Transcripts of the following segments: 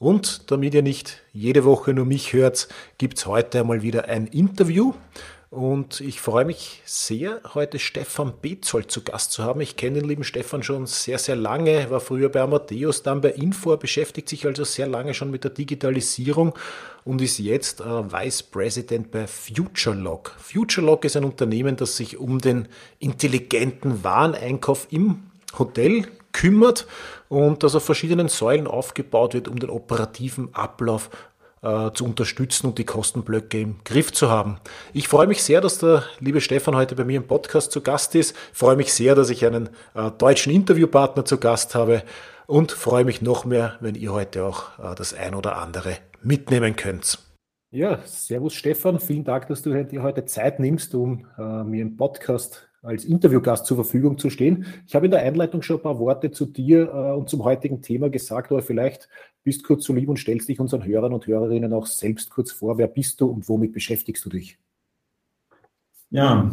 Und damit ihr nicht jede Woche nur mich hört, gibt's heute einmal wieder ein Interview. Und ich freue mich sehr, heute Stefan Betzold zu Gast zu haben. Ich kenne den lieben Stefan schon sehr, sehr lange, war früher bei Amadeus, dann bei Infor, beschäftigt sich also sehr lange schon mit der Digitalisierung und ist jetzt äh, Vice President bei FutureLog. FutureLog ist ein Unternehmen, das sich um den intelligenten Wareneinkauf im Hotel kümmert und das auf verschiedenen Säulen aufgebaut wird, um den operativen Ablauf äh, zu unterstützen und die Kostenblöcke im Griff zu haben. Ich freue mich sehr, dass der liebe Stefan heute bei mir im Podcast zu Gast ist. Ich freue mich sehr, dass ich einen äh, deutschen Interviewpartner zu Gast habe und freue mich noch mehr, wenn ihr heute auch äh, das ein oder andere mitnehmen könnt. Ja, servus Stefan, vielen Dank, dass du dir heute Zeit nimmst, um mir im Podcast als Interviewgast zur Verfügung zu stehen. Ich habe in der Einleitung schon ein paar Worte zu dir äh, und zum heutigen Thema gesagt, aber vielleicht bist kurz so lieb und stellst dich unseren Hörern und Hörerinnen auch selbst kurz vor. Wer bist du und womit beschäftigst du dich? Ja,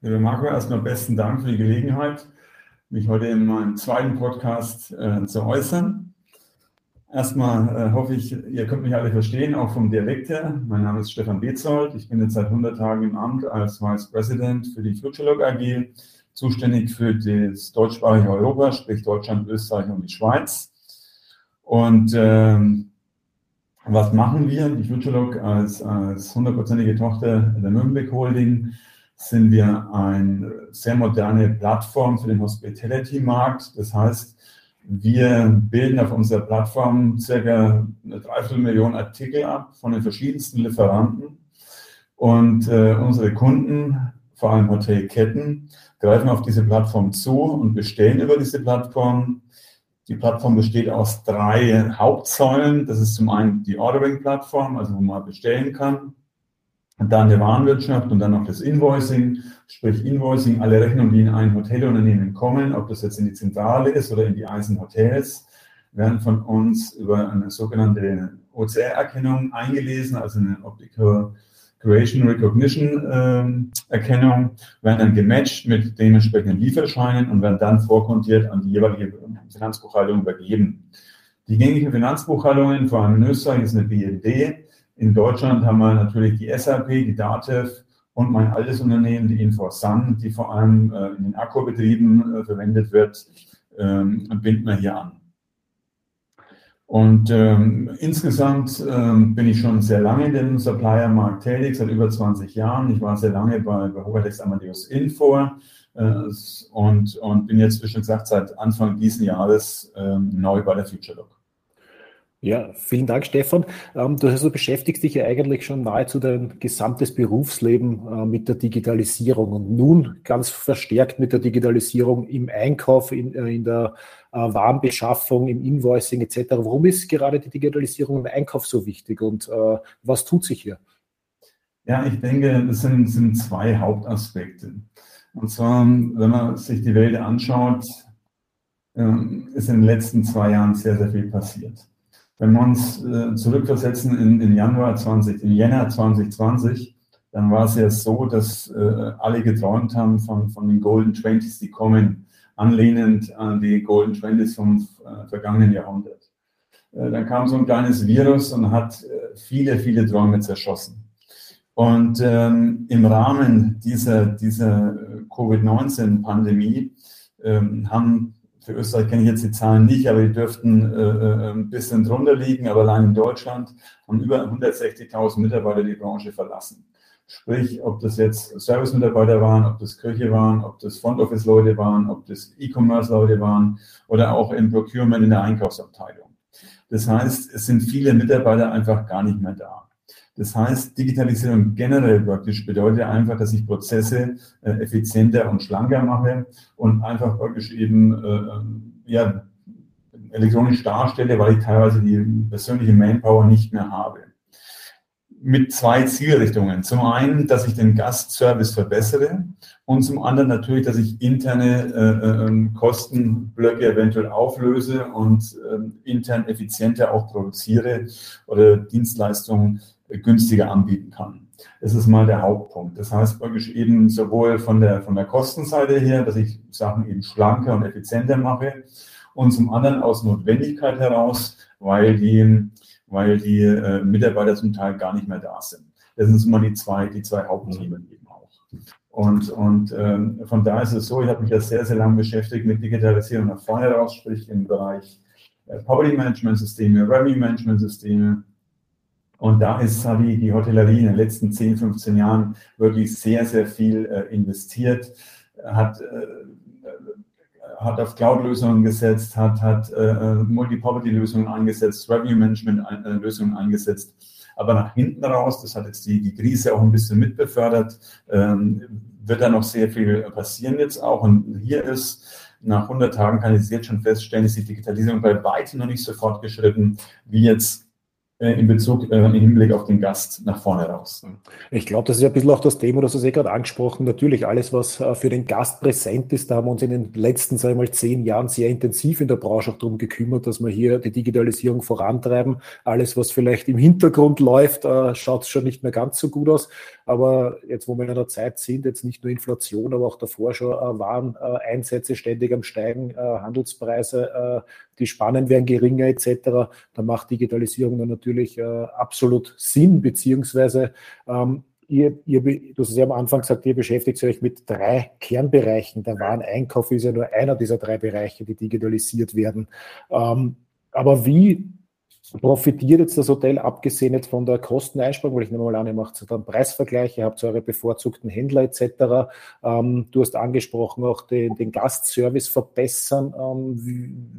lieber Marco, erstmal besten Dank für die Gelegenheit, mich heute in meinem zweiten Podcast äh, zu äußern. Erstmal äh, hoffe ich, ihr könnt mich alle verstehen, auch vom Dialekt her. Mein Name ist Stefan Bezold. Ich bin jetzt seit 100 Tagen im Amt als Vice President für die FutureLog AG, zuständig für das deutschsprachige Europa, sprich Deutschland, Österreich und die Schweiz. Und ähm, was machen wir? Die FutureLog als, als hundertprozentige Tochter der Nürnberg Holding sind wir eine sehr moderne Plattform für den Hospitality-Markt. Das heißt, wir bilden auf unserer Plattform circa eine Dreiviertelmillion Artikel ab von den verschiedensten Lieferanten. Und äh, unsere Kunden, vor allem Hotelketten, greifen auf diese Plattform zu und bestellen über diese Plattform. Die Plattform besteht aus drei Hauptsäulen. Das ist zum einen die Ordering-Plattform, also wo man bestellen kann. Dann der Warenwirtschaft und dann noch das Invoicing, sprich Invoicing, alle Rechnungen, die in ein Hotelunternehmen kommen, ob das jetzt in die Zentrale ist oder in die einzelnen Hotels, werden von uns über eine sogenannte OCR-Erkennung eingelesen, also eine Optical Creation Recognition ähm, Erkennung, werden dann gematcht mit dementsprechenden Lieferscheinen und werden dann vorkontiert an die jeweilige Finanzbuchhaltung übergeben. Die gängigen Finanzbuchhaltungen, vor allem in Österreich, ist eine BND in Deutschland haben wir natürlich die SAP, die DATEV und mein altes Unternehmen, die InfoSun, die vor allem äh, in den Akkubetrieben äh, verwendet wird, ähm, binden wir hier an. Und ähm, insgesamt ähm, bin ich schon sehr lange in dem Supplier-Markt tätig, seit über 20 Jahren. Ich war sehr lange bei, bei Hubertex Amadeus Info äh, und, und bin jetzt, wie schon gesagt, seit Anfang dieses Jahres ähm, neu bei der FutureLook. Ja, vielen Dank, Stefan. Ähm, du, also beschäftigst dich ja eigentlich schon nahezu dein gesamtes Berufsleben äh, mit der Digitalisierung und nun ganz verstärkt mit der Digitalisierung im Einkauf, in, äh, in der äh, Warenbeschaffung, im Invoicing etc. Warum ist gerade die Digitalisierung im Einkauf so wichtig und was tut sich hier? Ja, ich denke, das sind, sind zwei Hauptaspekte. Und zwar, wenn man sich die Welt anschaut, ähm, ist in den letzten zwei Jahren sehr, sehr viel passiert. Wenn wir uns äh, zurückversetzen in, in Januar 20, in Jänner 2020, dann war es ja so, dass äh, alle geträumt haben von, von den Golden Twenties, die kommen, anlehnend an die Golden Twenties vom äh, vergangenen Jahrhundert. Äh, dann kam so ein kleines Virus und hat äh, viele, viele Träume zerschossen. Und ähm, im Rahmen dieser, dieser äh, Covid-19-Pandemie ähm, haben für Österreich kenne ich jetzt die Zahlen nicht, aber die dürften äh, äh ein bisschen drunter liegen. Aber allein in Deutschland haben über 160.000 Mitarbeiter die Branche verlassen. Sprich, ob das jetzt Service-Mitarbeiter waren, ob das Kirche waren, ob das Front-Office-Leute waren, ob das E-Commerce-Leute waren oder auch im Procurement in der Einkaufsabteilung. Das heißt, es sind viele Mitarbeiter einfach gar nicht mehr da. Das heißt, Digitalisierung generell praktisch bedeutet einfach, dass ich Prozesse äh, effizienter und schlanker mache und einfach praktisch eben äh, ähm, ja, elektronisch darstelle, weil ich teilweise die persönliche Manpower nicht mehr habe. mit zwei Zielrichtungen. Zum einen, dass ich den Gastservice verbessere und zum anderen natürlich, dass ich interne äh, äh, Kostenblöcke eventuell auflöse und äh, intern effizienter auch produziere oder Dienstleistungen günstiger anbieten kann. Das ist mal der Hauptpunkt. Das heißt praktisch eben sowohl von der, von der Kostenseite her, dass ich Sachen eben schlanker und effizienter mache und zum anderen aus Notwendigkeit heraus, weil die, weil die äh, Mitarbeiter zum Teil gar nicht mehr da sind. Das sind immer die zwei, die zwei Hauptthemen eben auch. Und, und ähm, von da ist es so, ich habe mich ja sehr, sehr lange beschäftigt mit Digitalisierung nach vorne raus, sprich im Bereich äh, Property Management Systeme, Revenue Management Systeme, und da ist Savi, die Hotellerie in den letzten 10, 15 Jahren wirklich sehr, sehr viel äh, investiert, hat, äh, hat auf Cloud-Lösungen gesetzt, hat, hat äh, Multi-Property-Lösungen eingesetzt, Revenue-Management-Lösungen äh, eingesetzt. Aber nach hinten raus, das hat jetzt die, die Krise auch ein bisschen mitbefördert, ähm, wird da noch sehr viel passieren jetzt auch. Und hier ist, nach 100 Tagen kann ich jetzt schon feststellen, ist die Digitalisierung bei weitem noch nicht so fortgeschritten, wie jetzt äh, in Bezug, äh, im Hinblick auf den Gast nach vorne raus. Ich glaube, das ist ein bisschen auch das Thema, das du eh gerade angesprochen. Natürlich alles, was äh, für den Gast präsent ist, da haben wir uns in den letzten, sagen wir mal, zehn Jahren sehr intensiv in der Branche auch darum gekümmert, dass wir hier die Digitalisierung vorantreiben. Alles, was vielleicht im Hintergrund läuft, äh, schaut schon nicht mehr ganz so gut aus. Aber jetzt, wo wir in einer Zeit sind, jetzt nicht nur Inflation, aber auch davor schon äh, waren äh, Einsätze ständig am Steigen, äh, Handelspreise, äh, die Spannen werden geringer etc., da macht Digitalisierung dann natürlich äh, absolut Sinn, beziehungsweise ähm, Ihr, ihr, du hast es ja am Anfang gesagt, ihr beschäftigt euch mit drei Kernbereichen. Der Wareneinkauf ist ja nur einer dieser drei Bereiche, die digitalisiert werden. Ähm, aber wie profitiert jetzt das Hotel, abgesehen jetzt von der Kosteneinsparung, weil ich nehme mal an, ihr macht dann Preisvergleiche, habt eure bevorzugten Händler etc. Ähm, du hast angesprochen, auch den, den Gastservice verbessern. Ähm,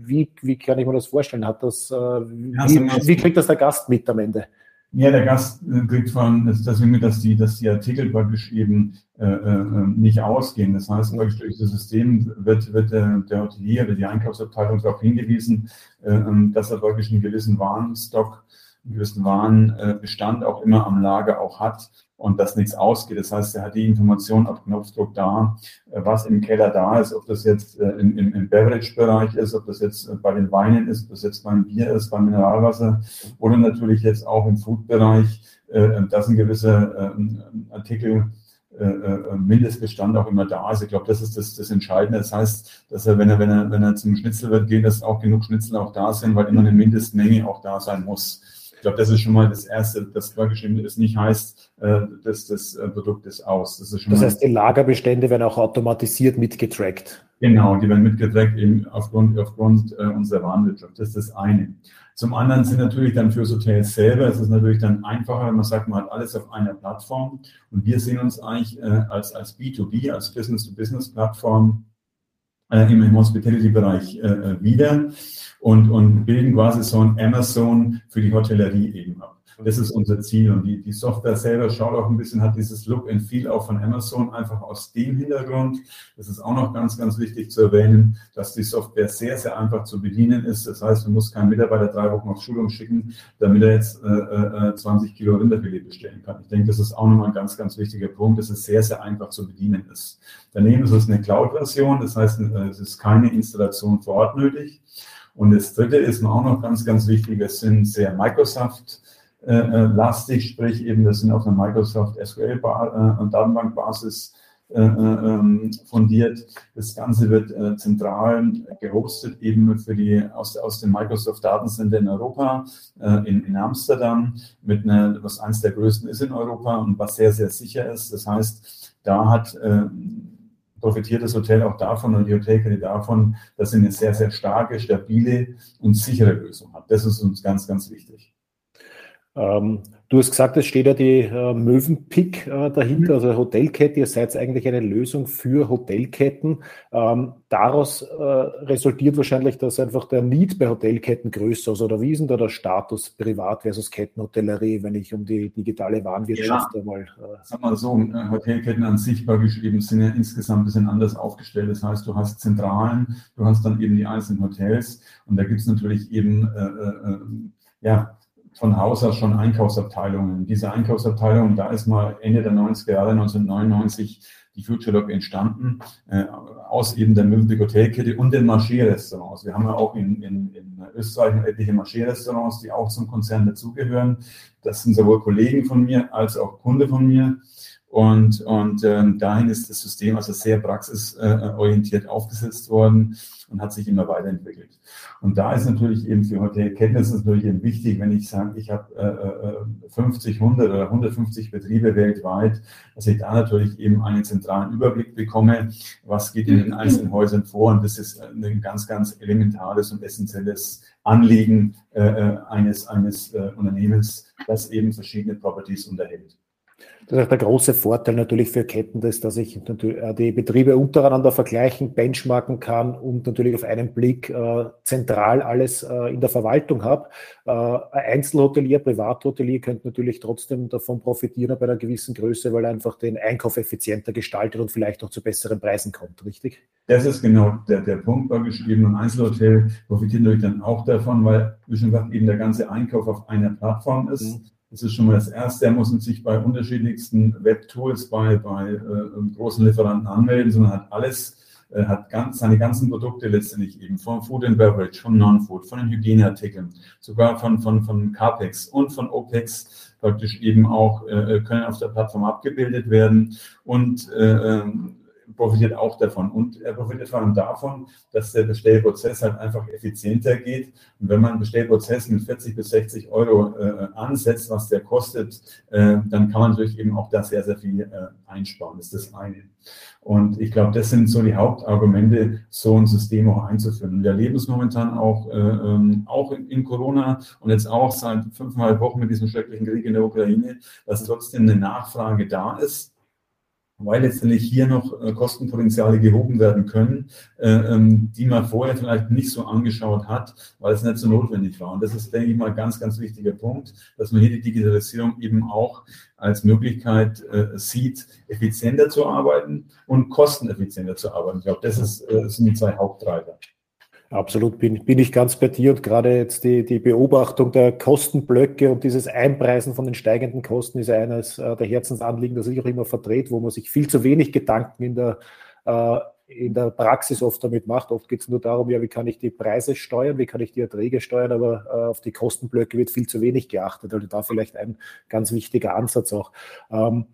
wie, wie kann ich mir das vorstellen? Hat das, äh, wie, wie kriegt das der Gast mit am Ende? Ja, der Gast äh, kriegt von, deswegen, dass die, dass die Artikel praktisch eben äh, äh, nicht ausgehen. Das heißt, praktisch durch das System wird, wird der, der Hotelier oder die Einkaufsabteilung darauf hingewiesen, äh, ähm, dass er praktisch einen gewissen Warenstock, einen gewissen Warenbestand auch immer am Lager auch hat und dass nichts ausgeht. Das heißt, er hat die Information auf Knopfdruck da, äh, was im Keller da ist, ob das jetzt äh, im, im Beverage-Bereich ist, ob das jetzt äh, bei den Weinen ist, ob das jetzt beim Bier ist, beim Mineralwasser oder natürlich jetzt auch im Food-Bereich, dass ein gewisser Artikel Mindestbestand auch immer da ist. Ich glaube, das ist das, das Entscheidende. Das heißt, dass er, wenn er, wenn er, wenn er zum Schnitzel wird, geht, dass auch genug Schnitzel auch da sind, weil immer eine Mindestmenge auch da sein muss. Ich glaube, das ist schon mal das Erste, das vorgeschrieben ist, nicht heißt, äh, dass das äh, Produkt ist aus. Das, ist das heißt, die Lagerbestände werden auch automatisiert mitgetrackt. Genau, die werden mitgetrackt eben aufgrund, aufgrund äh, unserer Warenwirtschaft. Das ist das eine. Zum anderen sind natürlich dann fürs Hotel selber, es ist natürlich dann einfacher, wenn man sagt, man hat alles auf einer Plattform. Und wir sehen uns eigentlich äh, als, als B2B, als Business-to-Business-Plattform äh, im Hospitality-Bereich äh, wieder und, und bilden quasi so ein Amazon für die Hotellerie eben ab. Das ist unser Ziel. Und die, die Software selber schaut auch ein bisschen, hat dieses Look and Feel auch von Amazon einfach aus dem Hintergrund. Das ist auch noch ganz, ganz wichtig zu erwähnen, dass die Software sehr, sehr einfach zu bedienen ist. Das heißt, man muss keinen Mitarbeiter drei Wochen auf Schulung schicken, damit er jetzt äh, äh, 20 Kilo Rinderfilet bestellen kann. Ich denke, das ist auch nochmal ein ganz, ganz wichtiger Punkt, dass es sehr, sehr einfach zu bedienen ist. Daneben ist es eine Cloud-Version. Das heißt, äh, es ist keine Installation vor Ort nötig. Und das dritte ist mir auch noch ganz, ganz wichtig. Es sind sehr Microsoft äh, äh, lastig, sprich eben, das sind auf einer Microsoft SQL äh, Datenbankbasis äh, ähm, fundiert. Das Ganze wird äh, zentral gehostet eben für die aus, aus dem Microsoft Datencenter in Europa, äh, in, in Amsterdam, mit einer, was eines der größten ist in Europa und was sehr, sehr sicher ist. Das heißt, da hat profitiert das Hotel auch davon und die Hotelkette davon, dass sie eine sehr, sehr starke, stabile und sichere Lösung hat. Das ist uns ganz, ganz wichtig. Ähm, du hast gesagt, es steht ja die äh, Mövenpick äh, dahinter, also Hotelkette. Ihr seid eigentlich eine Lösung für Hotelketten. Ähm, daraus äh, resultiert wahrscheinlich, dass einfach der Need bei Hotelketten größer ist. Oder wie ist denn da der Status Privat versus Kettenhotellerie, wenn ich um die digitale Warenwirtschaft ja. einmal. Äh, Sag mal so, äh, Hotelketten an sich beispielsweise sind ja insgesamt ein bisschen anders aufgestellt. Das heißt, du hast Zentralen, du hast dann eben die einzelnen Hotels und da gibt es natürlich eben äh, äh ja, von Haus aus schon Einkaufsabteilungen. Diese Einkaufsabteilungen, da ist mal Ende der 90er Jahre, 1999, die FutureLog entstanden, äh, aus eben der Hotelkette und den Marché-Restaurants. Wir haben ja auch in, in, in Österreich etliche Marché-Restaurants, die auch zum Konzern dazugehören. Das sind sowohl Kollegen von mir als auch Kunde von mir. Und, und ähm, dahin ist das System also sehr praxisorientiert aufgesetzt worden und hat sich immer weiterentwickelt. Und da ist natürlich eben für Hotelketten ist es natürlich eben wichtig, wenn ich sage, ich habe äh, 50, äh, 100 oder 150 Betriebe weltweit, dass ich da natürlich eben einen zentralen Überblick bekomme, was geht in den einzelnen Häusern vor. Und das ist ein ganz, ganz elementares und essentielles Anliegen äh, äh eines, eines äh, Unternehmens, das eben verschiedene Properties unterhält. Das ist auch der große Vorteil natürlich für Ketten, ist, dass ich äh, die Betriebe untereinander vergleichen, benchmarken kann und natürlich auf einen Blick äh, zentral alles äh, in der Verwaltung habe. Äh, ein Einzelhotelier, Privathotelier könnte natürlich trotzdem davon profitieren bei einer gewissen Größe, weil er einfach den Einkauf effizienter gestaltet und vielleicht auch zu besseren Preisen kommt, richtig? Das ist genau der, der Punkt war geschrieben. Ein Einzelhotel profitiert natürlich dann auch davon, weil, wie schon gesagt, eben der ganze Einkauf auf einer Plattform ist. Mhm das ist schon mal das Erste. Er muss sich bei unterschiedlichsten Webtools, bei, bei äh, großen Lieferanten anmelden, sondern hat alles, äh, hat ganz, seine ganzen Produkte letztendlich eben von Food and Beverage, von Non-Food, von den Hygieneartikeln, sogar von, von, von CAPEX und von OPEX praktisch eben auch äh, können auf der Plattform abgebildet werden. Und äh, ähm, profitiert auch davon. Und er profitiert vor allem davon, dass der Bestellprozess halt einfach effizienter geht. Und wenn man einen Bestellprozess mit 40 bis 60 Euro äh, ansetzt, was der kostet, äh, dann kann man natürlich eben auch da sehr, sehr viel äh, einsparen. Das ist das eine. Und ich glaube, das sind so die Hauptargumente, so ein System auch einzuführen. Und wir erleben es momentan auch, äh, ähm, auch in, in, Corona und jetzt auch seit fünfeinhalb Wochen mit diesem schrecklichen Krieg in der Ukraine, dass trotzdem eine Nachfrage da ist weil letztendlich hier noch äh, Kostenpotenziale gehoben werden können, äh, ähm, die man vorher vielleicht nicht so angeschaut hat, weil es nicht so notwendig war. Und das ist, denke ich mal, ganz, ganz wichtiger Punkt, dass man hier die Digitalisierung eben auch als Möglichkeit äh, sieht, effizienter zu arbeiten und kosteneffizienter zu arbeiten. Ich glaube, das, ist, das sind die zwei Haupttreiber. Absolut bin, bin ich ganz bei dir und gerade jetzt die, die Beobachtung der Kostenblöcke und dieses Einpreisen von den steigenden Kosten ist eines äh, der Herzensanliegen, das ich auch immer vertrete, wo man sich viel zu wenig Gedanken in der, äh, in der Praxis oft damit macht. Oft geht es nur darum, ja, wie kann ich die Preise steuern, wie kann ich die Erträge steuern, aber äh, auf die Kostenblöcke wird viel zu wenig geachtet. Also da vielleicht ein ganz wichtiger Ansatz auch. Ähm,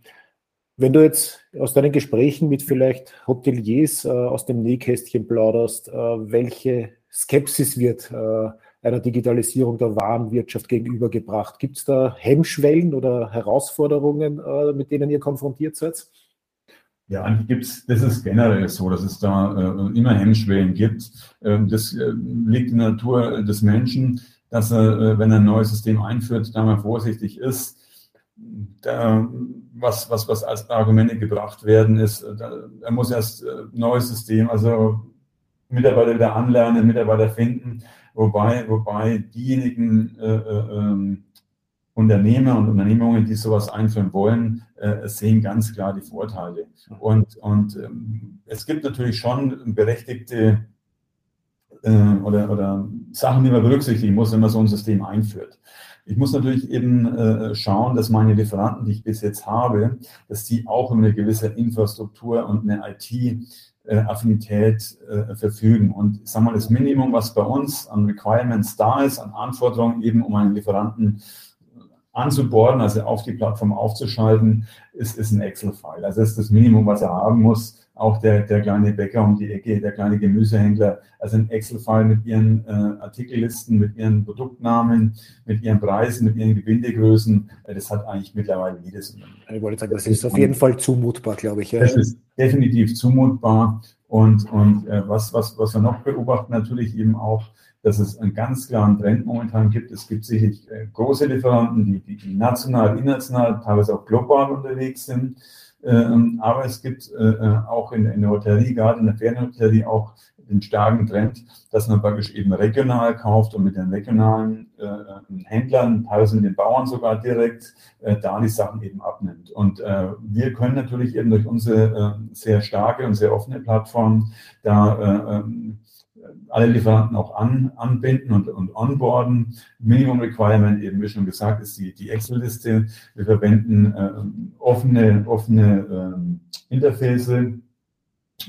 wenn du jetzt aus deinen Gesprächen mit vielleicht Hoteliers äh, aus dem Nähkästchen plauderst, äh, welche Skepsis wird äh, einer Digitalisierung der Warenwirtschaft gegenübergebracht? Gibt es da Hemmschwellen oder Herausforderungen, äh, mit denen ihr konfrontiert seid? Ja, eigentlich gibt's, das ist generell so, dass es da äh, immer Hemmschwellen gibt. Ähm, das äh, liegt in der Natur des Menschen, dass er, wenn er ein neues System einführt, da mal vorsichtig ist. Was, was, was als Argumente gebracht werden, ist, äh, er muss erst ein äh, neues System, also Mitarbeiter wieder anlernen, Mitarbeiter finden, wobei, wobei diejenigen äh, äh, ähm, Unternehmer und Unternehmungen, die sowas einführen wollen, äh, sehen ganz klar die Vorteile. Und, und ähm, es gibt natürlich schon berechtigte äh, oder, oder Sachen, die man berücksichtigen muss, wenn man so ein System einführt. Ich muss natürlich eben äh, schauen, dass meine Lieferanten, die ich bis jetzt habe, dass die auch über eine gewisse Infrastruktur und eine IT-Affinität äh, äh, verfügen. Und ich sage mal, das Minimum, was bei uns an Requirements da ist, an Anforderungen eben, um einen Lieferanten anzuborden, also auf die Plattform aufzuschalten, ist, ist ein Excel-File. Also das ist das Minimum, was er haben muss auch der, der kleine Bäcker um die Ecke, der kleine Gemüsehändler, also ein Excel-File mit ihren äh, Artikellisten, mit ihren Produktnamen, mit ihren Preisen, mit ihren Gebindegrößen, äh, das hat eigentlich mittlerweile jedes Unternehmen. Ich wollte sagen, das, das ist auf jeden Fall zumutbar, glaube ich. Ja. Das ist definitiv zumutbar. Und, und äh, was, was, was wir noch beobachten, natürlich eben auch, dass es einen ganz klaren Trend momentan gibt. Es gibt sicherlich äh, große Lieferanten, die, die national, international, teilweise auch global unterwegs sind. Ähm, aber es gibt äh, äh, auch in, in der Hotellerie, gerade in der Ferienhotellerie, auch den starken Trend, dass man praktisch eben regional kauft und mit den regionalen äh, Händlern, teilweise mit den Bauern sogar direkt, äh, da die Sachen eben abnimmt. Und äh, wir können natürlich eben durch unsere äh, sehr starke und sehr offene Plattform da äh, ähm, alle Lieferanten auch an, anbinden und, und onboarden. Minimum Requirement, eben wie schon gesagt, ist die, die Excel-Liste. Wir verwenden äh, offene, offene äh, Interface.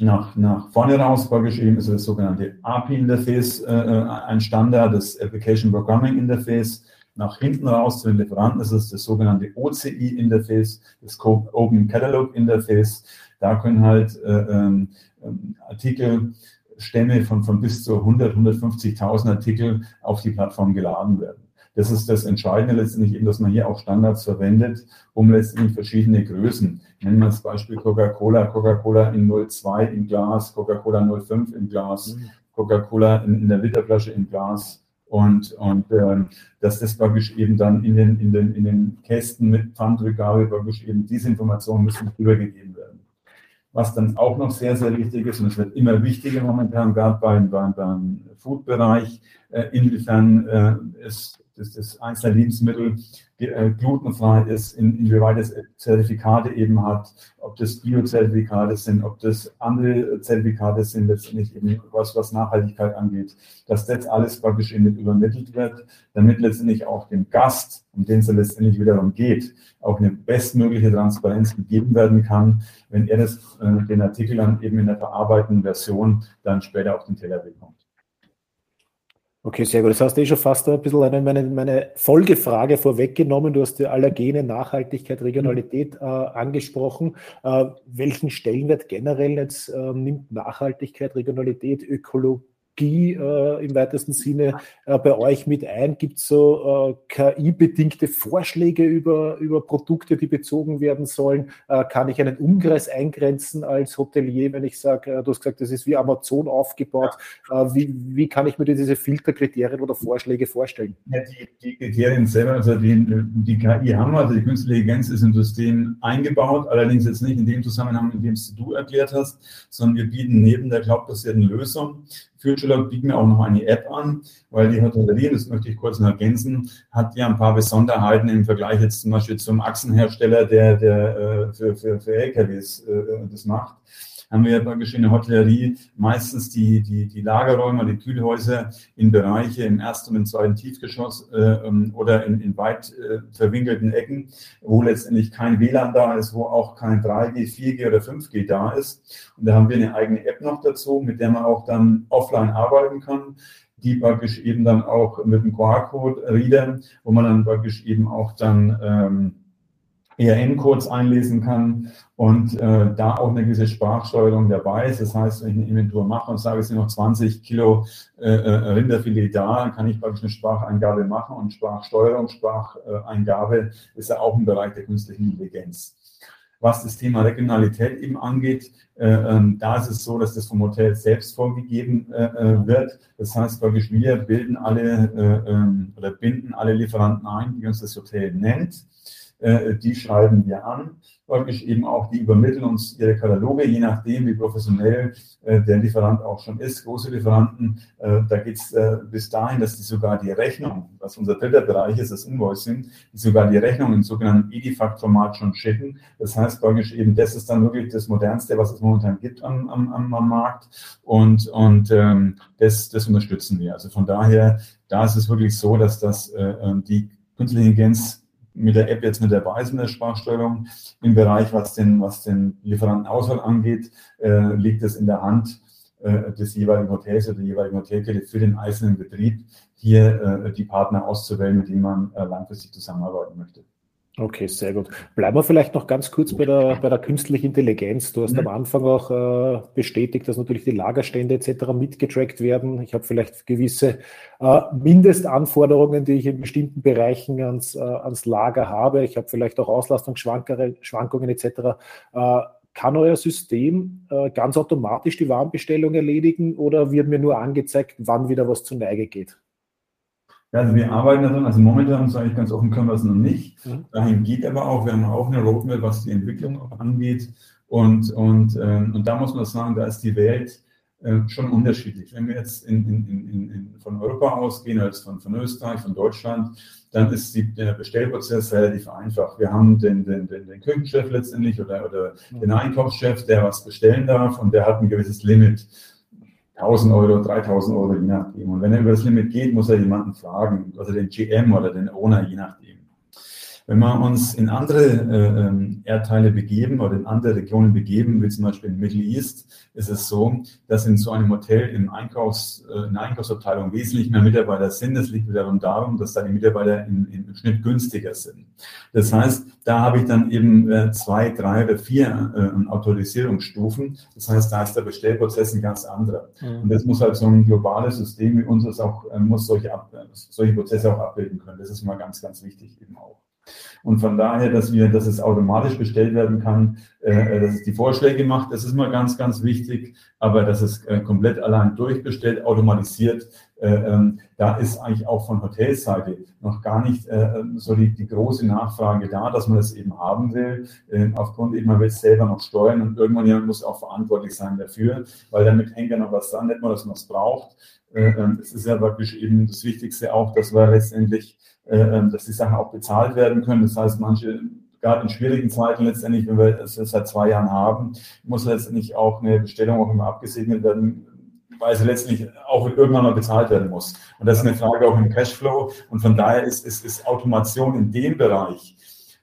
Nach, nach vorne raus vorgeschrieben ist das sogenannte API-Interface, äh, äh, ein Standard, das Application Programming Interface. Nach hinten raus zu den Lieferanten ist es das sogenannte OCI-Interface, das Open Catalog Interface. Da können halt äh, ähm, Artikelstämme von, von bis zu 100, 150.000 Artikel auf die Plattform geladen werden. Das ist das Entscheidende letztendlich eben, dass man hier auch Standards verwendet, um letztendlich verschiedene Größen. Nennen wir das Beispiel Coca-Cola, Coca-Cola in 02 im Glas, Coca-Cola 05 im Glas, mhm. Coca-Cola in, in der Literflasche im Glas und, und ähm, dass das praktisch eben dann in den, in, den, in den Kästen mit Pfandrückgabe praktisch eben diese Informationen müssen übergegeben werden. Was dann auch noch sehr, sehr wichtig ist, und es wird immer wichtiger momentan, gerade beim, beim, beim Food-Bereich, äh, inwiefern äh, es dass das einzelne Lebensmittel äh, glutenfrei ist, in, inwieweit es Zertifikate eben hat, ob das Bio-Zertifikate sind, ob das andere Zertifikate sind, letztendlich eben was, was Nachhaltigkeit angeht, dass das alles praktisch eben übermittelt wird, damit letztendlich auch dem Gast, um den es letztendlich wiederum geht, auch eine bestmögliche Transparenz gegeben werden kann, wenn er das, äh, den Artikel dann eben in der verarbeitenden Version dann später auf den Teller bekommt. Okay, sehr gut. Das hast du eh schon fast ein bisschen eine, meine, meine Folgefrage vorweggenommen. Du hast die Allergene, Nachhaltigkeit, Regionalität äh, angesprochen. Äh, welchen Stellenwert generell jetzt äh, nimmt Nachhaltigkeit, Regionalität, Ökologie? Technologie äh, im weitesten Sinne äh, bei euch mit ein? Gibt es so äh, KI-bedingte Vorschläge über, über Produkte, die bezogen werden sollen? Äh, kann ich einen Umkreis eingrenzen als Hotelier, wenn ich sage, äh, du hast gesagt, das ist wie Amazon aufgebaut. Ja. Äh, wie, wie kann ich mir diese Filterkriterien oder Vorschläge vorstellen? Ja, die, die Kriterien selber, also die, die KI haben wir, also die künstliche Intelligenz ist im System eingebaut, allerdings jetzt nicht in dem Zusammenhang, in dem es du erklärt hast, sondern wir bieten neben der cloudbasierten Lösung Futurelog bieten wir auch noch eine App an, weil die Hotellerie, das möchte ich kurz noch ergänzen, hat ja ein paar Besonderheiten im Vergleich jetzt zum Beispiel zum Achsenhersteller, der, der äh, für, für, für LKWs äh, das macht haben wir praktisch in der Hotellerie meistens die, die, die Lagerräume, die Kühlhäuser in Bereiche im ersten und im zweiten Tiefgeschoss äh, ähm, oder in, in weit äh, verwinkelten Ecken, wo letztendlich kein WLAN da ist, wo auch kein 3G, 4G oder 5G da ist. Und da haben wir eine eigene App noch dazu, mit der man auch dann offline arbeiten kann die praktisch eben dann auch mit dem QR-Code-Reader, wo man dann praktisch eben auch dann ähm, ERN-Codes einlesen kann und äh, da auch eine gewisse Sprachsteuerung dabei ist. Das heißt, wenn ich eine Inventur mache und sage, es sind noch 20 Kilo äh, äh, Rinderfilet da, dann kann ich praktisch eine Spracheingabe machen und Sprachsteuerung, Spracheingabe ist ja auch ein Bereich der künstlichen Intelligenz. Was das Thema Regionalität eben angeht, äh, ähm, da ist es so, dass das vom Hotel selbst vorgegeben äh, äh wird. Das heißt, praktisch wir bilden alle äh, ähm, oder binden alle Lieferanten ein, die uns das Hotel nennt äh, die schreiben wir an. Praktisch eben auch, die übermitteln uns ihre Kataloge, je nachdem, wie professionell äh, der Lieferant auch schon ist. Große Lieferanten, äh, da geht es äh, bis dahin, dass die sogar die Rechnung, was unser dritter Bereich ist, das Invoicing, die sogar die Rechnung im sogenannten Edifact-Format schon schicken. Das heißt praktisch eben, das ist dann wirklich das Modernste, was es momentan gibt am, am, am Markt. Und, und ähm, das, das unterstützen wir. Also von daher, da ist es wirklich so, dass das äh, ähm, die künstliche Intelligenz mit der App jetzt mit der Sprachsteuerung. Im Bereich, was den, was den Lieferantenauswahl angeht, äh, liegt es in der Hand äh, des jeweiligen Hotels oder der jeweiligen Hotelkette für den einzelnen Betrieb, hier äh, die Partner auszuwählen, mit denen man äh, langfristig zusammenarbeiten möchte. Okay, sehr gut. Bleiben wir vielleicht noch ganz kurz bei der, bei der künstlichen Intelligenz. Du hast mhm. am Anfang auch äh, bestätigt, dass natürlich die Lagerstände etc. mitgetrackt werden. Ich habe vielleicht gewisse äh, Mindestanforderungen, die ich in bestimmten Bereichen ans, äh, ans Lager habe. Ich habe vielleicht auch Auslastungsschwankungen etc. Äh, kann euer System äh, ganz automatisch die Warenbestellung erledigen oder wird mir nur angezeigt, wann wieder was zur Neige geht? Ja, also wir arbeiten daran, also momentan sage ich ganz offen, können wir es noch nicht. Mhm. Dahin geht aber auch, wir haben auch eine Roadmap, was die Entwicklung auch angeht. Und, und, äh, und da muss man sagen, da ist die Welt äh, schon unterschiedlich. Wenn wir jetzt in, in, in, von Europa ausgehen, als von, von Österreich, von Deutschland, dann ist die, der Bestellprozess relativ einfach. Wir haben den, den, den, den Küchenchef letztendlich oder, oder mhm. den Einkaufschef, der was bestellen darf und der hat ein gewisses Limit 1000 Euro, 3000 Euro, je nachdem. Und wenn er über das Limit geht, muss er jemanden fragen, also den GM oder den Owner, je nachdem. Wenn wir uns in andere äh, ähm, Erdteile begeben oder in andere Regionen begeben, wie zum Beispiel in Middle East, ist es so, dass in so einem Hotel im Einkaufs, äh, in der Einkaufsabteilung wesentlich mehr Mitarbeiter sind. Das liegt wiederum darum, dass da die Mitarbeiter in, im Schnitt günstiger sind. Das heißt, da habe ich dann eben äh, zwei, drei oder vier äh, Autorisierungsstufen. Das heißt, da ist der Bestellprozess ein ganz anderer. Mhm. Und das muss halt so ein globales System wie unseres auch, äh, muss solche, ab, solche Prozesse auch abbilden können. Das ist mal ganz, ganz wichtig eben auch. Und von daher, dass wir, dass es automatisch bestellt werden kann, äh, dass es die Vorschläge macht, das ist mal ganz, ganz wichtig. Aber dass es äh, komplett allein durchbestellt, automatisiert, äh, ähm, da ist eigentlich auch von Hotelseite noch gar nicht äh, so die, die, große Nachfrage da, dass man das eben haben will. Äh, aufgrund eben, man will es selber noch steuern und irgendwann jemand muss auch verantwortlich sein dafür, weil damit hängt ja noch was dran, nicht nur, dass man es braucht. Äh, ähm, es ist ja praktisch eben das Wichtigste auch, dass wir letztendlich äh, ähm, dass die Sachen auch bezahlt werden können. Das heißt, manche, gerade in schwierigen Zeiten letztendlich, wenn wir es seit zwei Jahren haben, muss letztendlich auch eine Bestellung auch immer abgesegnet werden, weil sie letztendlich auch irgendwann mal bezahlt werden muss. Und das ist eine Frage auch im Cashflow. Und von daher ist, ist, ist Automation in dem Bereich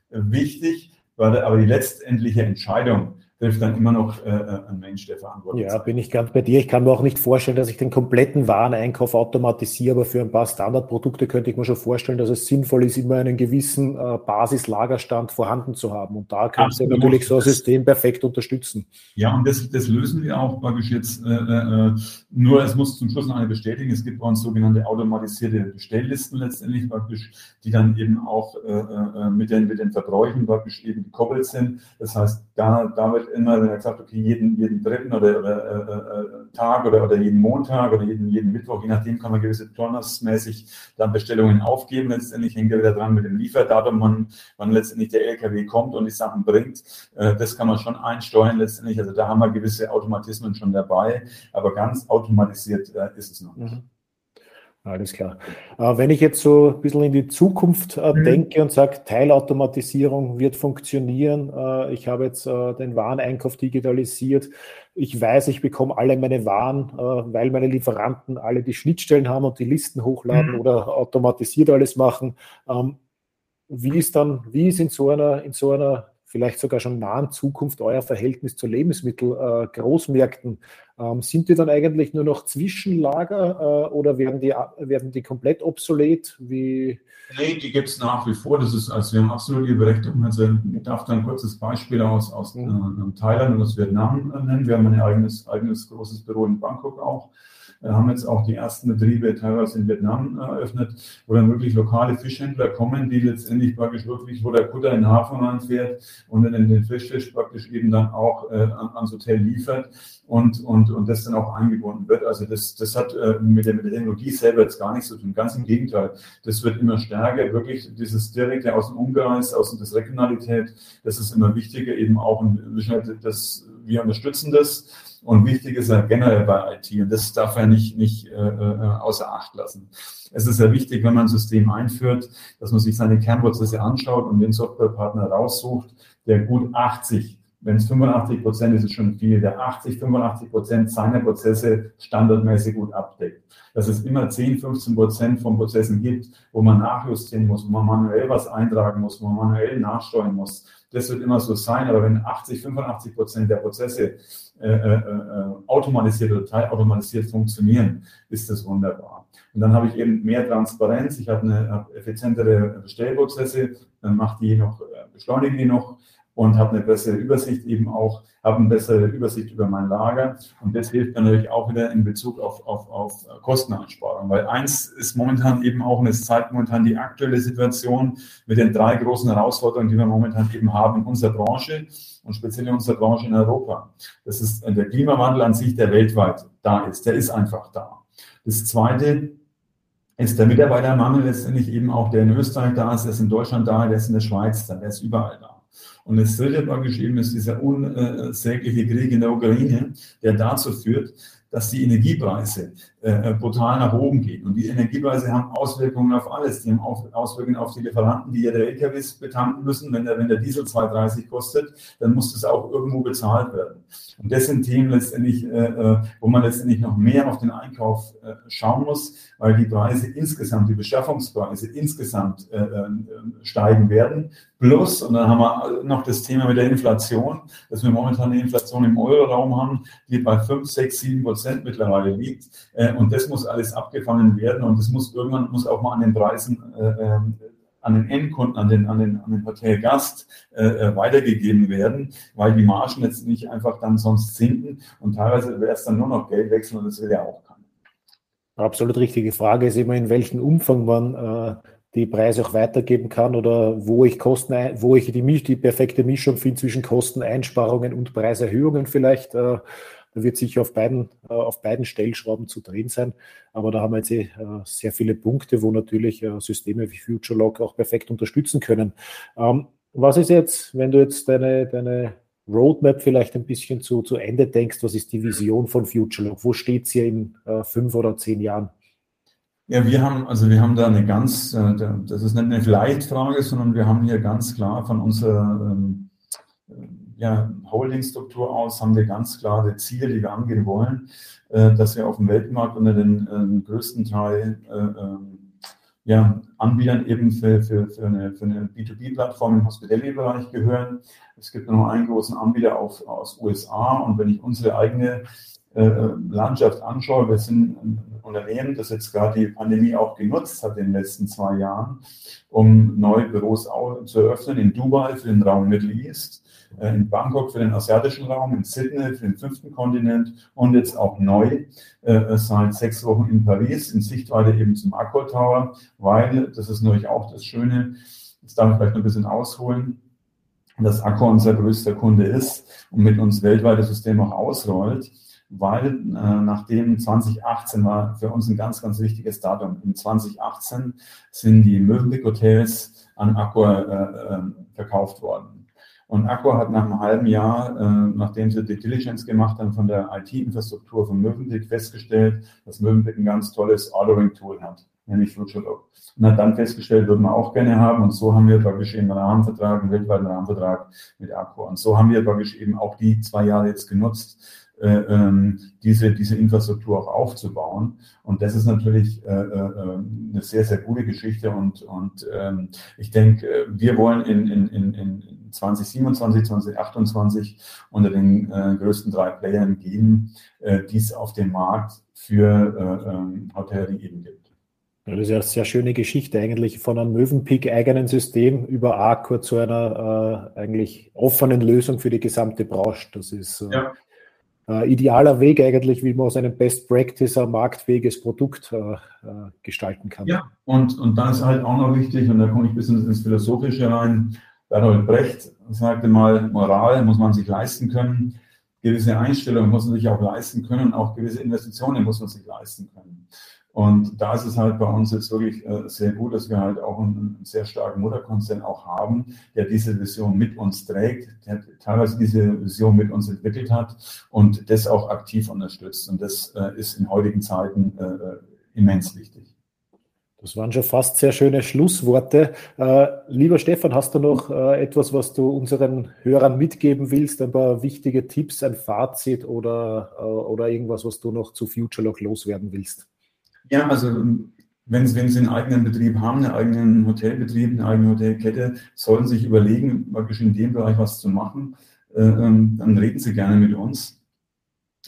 wichtig, weil aber die letztendliche Entscheidung trifft dann immer noch äh, äh, ein Mensch, der verantwortlich ist. Ja, bin ich ganz bei dir. Ich kann mir auch nicht vorstellen, dass ich den kompletten Wareneinkauf automatisiere, aber für ein paar Standardprodukte könnte ich mir schon vorstellen, dass es sinnvoll ist, immer einen gewissen äh, Basislagerstand vorhanden zu haben. Und da kann du natürlich so ein System perfekt unterstützen. Ja, und das, das lösen wir auch praktisch jetzt. Äh, äh, nur es muss zum Schluss noch eine bestätigen. Es gibt bei uns sogenannte automatisierte Bestelllisten letztendlich praktisch, die dann eben auch äh, äh mit, den, mit den Verbräuchen praktisch eben gekoppelt sind. Das heißt, da, da wird immer, er gesagt, okay, jeden, jeden dritten oder, oder äh, äh, Tag oder, oder jeden Montag oder jeden, jeden Mittwoch, je nachdem kann man gewisse turnusmäßig dann Bestellungen aufgeben. Letztendlich hängt er wieder dran mit dem Lieferdatum, wann, wann letztendlich der LKW kommt und die Sachen bringt. Äh, das kann man schon einsteuern letztendlich. Also da haben wir gewisse Automatismen schon dabei, aber ganz automatisiert äh, ist es noch nicht. Mhm. Alles klar. Äh, wenn ich jetzt so ein bisschen in die Zukunft äh, mhm. denke und sage, Teilautomatisierung wird funktionieren, äh, ich habe jetzt den Wareneinkauf digitalisiert, ich weiß, ich bekomme alle meine Waren, weil meine Lieferanten alle die Schnittstellen haben und die Listen hochladen mhm. oder automatisiert alles machen. Ähm, wie ist dann, wie ist in so einer, in so einer vielleicht sogar schon nahen Zukunft euer Verhältnis zu Lebensmittelgroßmärkten? Äh, ähm, sind die dann eigentlich nur noch Zwischenlager äh, oder werden die, werden die komplett obsolet? Wie? Nee, die gibt es nach wie vor. Das ist, also wir haben absolute Berechtigung. Also ich darf da ein kurzes Beispiel aus, aus mhm. äh, Thailand und aus Vietnam nennen. Wir haben ein eigenes, eigenes großes Büro in Bangkok auch. Haben jetzt auch die ersten Betriebe teilweise in Vietnam eröffnet, wo dann wirklich lokale Fischhändler kommen, die letztendlich praktisch wirklich, wo der Kutter in den Hafen reinfährt und dann den Fischfisch praktisch eben dann auch äh, ans Hotel liefert und, und, und das dann auch eingebunden wird. Also das, das hat äh, mit, der, mit der Technologie selber jetzt gar nichts zu tun. Ganz im Gegenteil. Das wird immer stärker. Wirklich dieses direkte aus dem Umkreis, aus der Regionalität, das ist immer wichtiger eben auch. Und das, wir unterstützen das und wichtig ist ja generell bei IT und das darf er nicht, nicht äh, äh, außer Acht lassen. Es ist ja wichtig, wenn man ein System einführt, dass man sich seine Kernprozesse anschaut und den Softwarepartner raussucht, der gut 80 wenn es 85 Prozent ist, ist schon viel, der 80, 85 Prozent seiner Prozesse standardmäßig gut abdeckt. Dass es immer 10, 15 Prozent von Prozessen gibt, wo man nachjustieren muss, wo man manuell was eintragen muss, wo man manuell nachsteuern muss. Das wird immer so sein, aber wenn 80, 85 Prozent der Prozesse äh, äh, äh, automatisiert oder teilautomatisiert funktionieren, ist das wunderbar. Und dann habe ich eben mehr Transparenz, ich habe eine habe effizientere Bestellprozesse, dann mache die noch, äh, beschleunige die noch, und habe eine bessere Übersicht eben auch, habe eine bessere Übersicht über mein Lager. Und das hilft mir natürlich auch wieder in Bezug auf, auf, auf Kosteneinsparung. Weil eins ist momentan eben auch, und es zeigt momentan die aktuelle Situation mit den drei großen Herausforderungen, die wir momentan eben haben in unserer Branche und speziell in unserer Branche in Europa. Das ist der Klimawandel an sich, der weltweit da ist. Der ist einfach da. Das zweite ist der Mitarbeitermangel letztendlich eben auch, der in Österreich da ist, der ist in Deutschland da, der ist in der Schweiz da, der ist überall da. Und das dritte war geschrieben ist dieser unsägliche Krieg in der Ukraine, der dazu führt, dass die Energiepreise äh, brutal nach oben gehen. Und die Energiepreise haben Auswirkungen auf alles. Die haben Auswirkungen auf die Lieferanten, die ihre LKWs betanken müssen. Wenn der, wenn der Diesel 2,30 kostet, dann muss das auch irgendwo bezahlt werden. Und das sind Themen letztendlich, äh, äh, wo man letztendlich noch mehr auf den Einkauf äh, schauen muss, weil die Preise insgesamt, die Beschaffungspreise insgesamt äh, äh, steigen werden. Plus, und dann haben wir noch das Thema mit der Inflation, dass wir momentan eine Inflation im Euroraum haben, die bei 5, 6, 7 Prozent mittlerweile liegt. Äh, und das muss alles abgefangen werden und das muss irgendwann muss auch mal an den Preisen äh, ähm, an den Endkunden, an den, an den, an den Hotelgast äh, äh, weitergegeben werden, weil die Margen jetzt nicht einfach dann sonst sinken und teilweise wäre es dann nur noch Geld wechseln und das will ja auch keiner. Absolut richtige Frage ist immer, in welchem Umfang man äh, die Preise auch weitergeben kann oder wo ich Kosten, wo ich die, die perfekte Mischung finde zwischen Kosteneinsparungen und Preiserhöhungen vielleicht. Äh, da wird sicher auf beiden, äh, auf beiden Stellschrauben zu drehen sein. Aber da haben wir jetzt eh, äh, sehr viele Punkte, wo natürlich Systeme wie FutureLog auch perfekt unterstützen können. Ähm, was ist jetzt, wenn du jetzt deine, deine Roadmap vielleicht ein bisschen zu, zu Ende denkst, was ist die Vision von FutureLog? Wo steht sie in äh, fünf oder zehn Jahren? Ja, wir haben, also wir haben da eine ganz, äh, das ist nicht eine Leitfrage, sondern wir haben hier ganz klar von unserer ähm, ja, Holdingstruktur aus haben wir ganz klare Ziele, die wir angehen wollen, äh, dass wir auf dem Weltmarkt unter den äh, größten drei äh, ähm, ja, Anbietern eben für, für, für eine, für eine B2B-Plattform im Hospitality-Bereich gehören. Es gibt noch einen großen Anbieter auf, aus USA und wenn ich unsere eigene Landschaft anschaue, wir sind ein Unternehmen, das jetzt gerade die Pandemie auch genutzt hat in den letzten zwei Jahren, um neue Büros zu eröffnen in Dubai für den Raum Middle East äh, in Bangkok für den asiatischen Raum, in Sydney für den fünften Kontinent und jetzt auch neu äh, seit sechs Wochen in Paris in Sichtweite eben zum Accor Tower, weil, das ist natürlich auch das Schöne, das darf ich vielleicht noch ein bisschen ausholen, dass Accor unser größter Kunde ist und mit uns weltweit das System auch ausrollt weil äh, nachdem 2018 war für uns ein ganz, ganz wichtiges Datum. In 2018 sind die Mövenpick Hotels an Accor äh, äh, verkauft worden. Und Accor hat nach einem halben Jahr, äh, nachdem sie die Diligence gemacht haben von der IT-Infrastruktur von Mövenpick, festgestellt, dass Mövenpick ein ganz tolles Ordering-Tool hat, nämlich FutureLog. Und hat dann festgestellt, würden wir auch gerne haben. Und so haben wir praktisch eben einen Rahmenvertrag, einen weltweiten Rahmenvertrag mit Accor. Und so haben wir praktisch eben auch die zwei Jahre jetzt genutzt, diese, diese Infrastruktur auch aufzubauen. Und das ist natürlich äh, äh, eine sehr, sehr gute Geschichte. Und, und ähm, ich denke, wir wollen in, in, in, in 2027, 2028 unter den äh, größten drei Playern gehen, äh, die es auf dem Markt für äh, ähm, Hotellerie eben gibt. Ja, das ist ja eine sehr schöne Geschichte eigentlich von einem Mövenpick eigenen System über Arcor zu einer äh, eigentlich offenen Lösung für die gesamte Branche. Das ist äh, ja äh, idealer Weg eigentlich, wie man aus einem Best Practice ein marktfähiges Produkt äh, äh, gestalten kann. Ja, und, und dann ist halt auch noch wichtig, und da komme ich ein bisschen ins Philosophische rein, Bertolt Brecht sagte mal, Moral muss man sich leisten können, gewisse Einstellungen muss man sich auch leisten können, auch gewisse Investitionen muss man sich leisten können. Und da ist es halt bei uns jetzt wirklich äh, sehr gut, dass wir halt auch einen, sehr starken Mutterkonzern auch haben, der diese Vision mit uns trägt, der teilweise diese Vision mit uns entwickelt hat und das auch aktiv unterstützt. Und das äh, ist in heutigen Zeiten äh, immens wichtig. Das waren schon fast sehr schöne Schlussworte. Lieber Stefan, hast du noch etwas, was du unseren Hörern mitgeben willst? Ein paar wichtige Tipps, ein Fazit oder, oder irgendwas, was du noch zu FutureLog loswerden willst? Ja, also wenn Sie, wenn Sie einen eigenen Betrieb haben, einen eigenen Hotelbetrieb, eine eigene Hotelkette, sollen Sie sich überlegen, praktisch in dem Bereich was zu machen, äh, ähm, dann reden Sie gerne mit uns.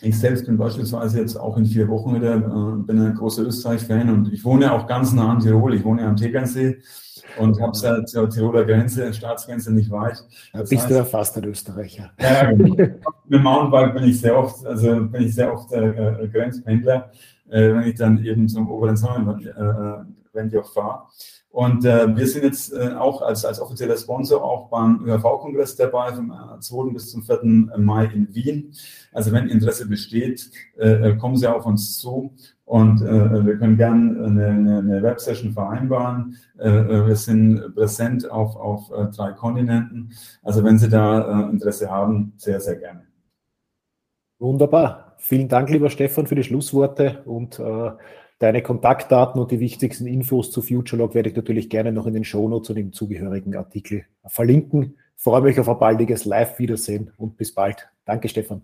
Ich selbst bin beispielsweise jetzt auch in vier Wochen wieder, äh, bin ein großer Österreich-Fan und ich wohne auch ganz nah an Tirol. Ich wohne am Tegernsee und habe seit zur Tiroler Grenze, Staatsgrenze nicht weit. Das bist heißt, du ja fast ein Österreicher. Ja, genau. mit Mountainbike bin ich sehr oft, also bin ich sehr oft äh, Grenzpendler äh, wenn ich dann eben zum oberen Sonnenwende auch fahre. Und äh, wir sind jetzt äh, auch als, als offizieller Sponsor auch beim ÖHV-Kongress dabei vom 2. bis zum 4. Mai in Wien. Also wenn Interesse besteht, äh, äh, kommen Sie auf uns zu und äh, wir können gerne eine, eine, eine Websession vereinbaren. Äh, äh, wir sind präsent auf, auf äh, drei Kontinenten. Also wenn Sie da äh, Interesse haben, sehr, sehr gerne. Wunderbar. Vielen Dank, lieber Stefan, für die Schlussworte und äh, deine Kontaktdaten und die wichtigsten Infos zu FutureLog werde ich natürlich gerne noch in den Shownotes und im zugehörigen Artikel verlinken. Ich freue mich auf ein baldiges Live-Wiedersehen und bis bald. Danke, Stefan.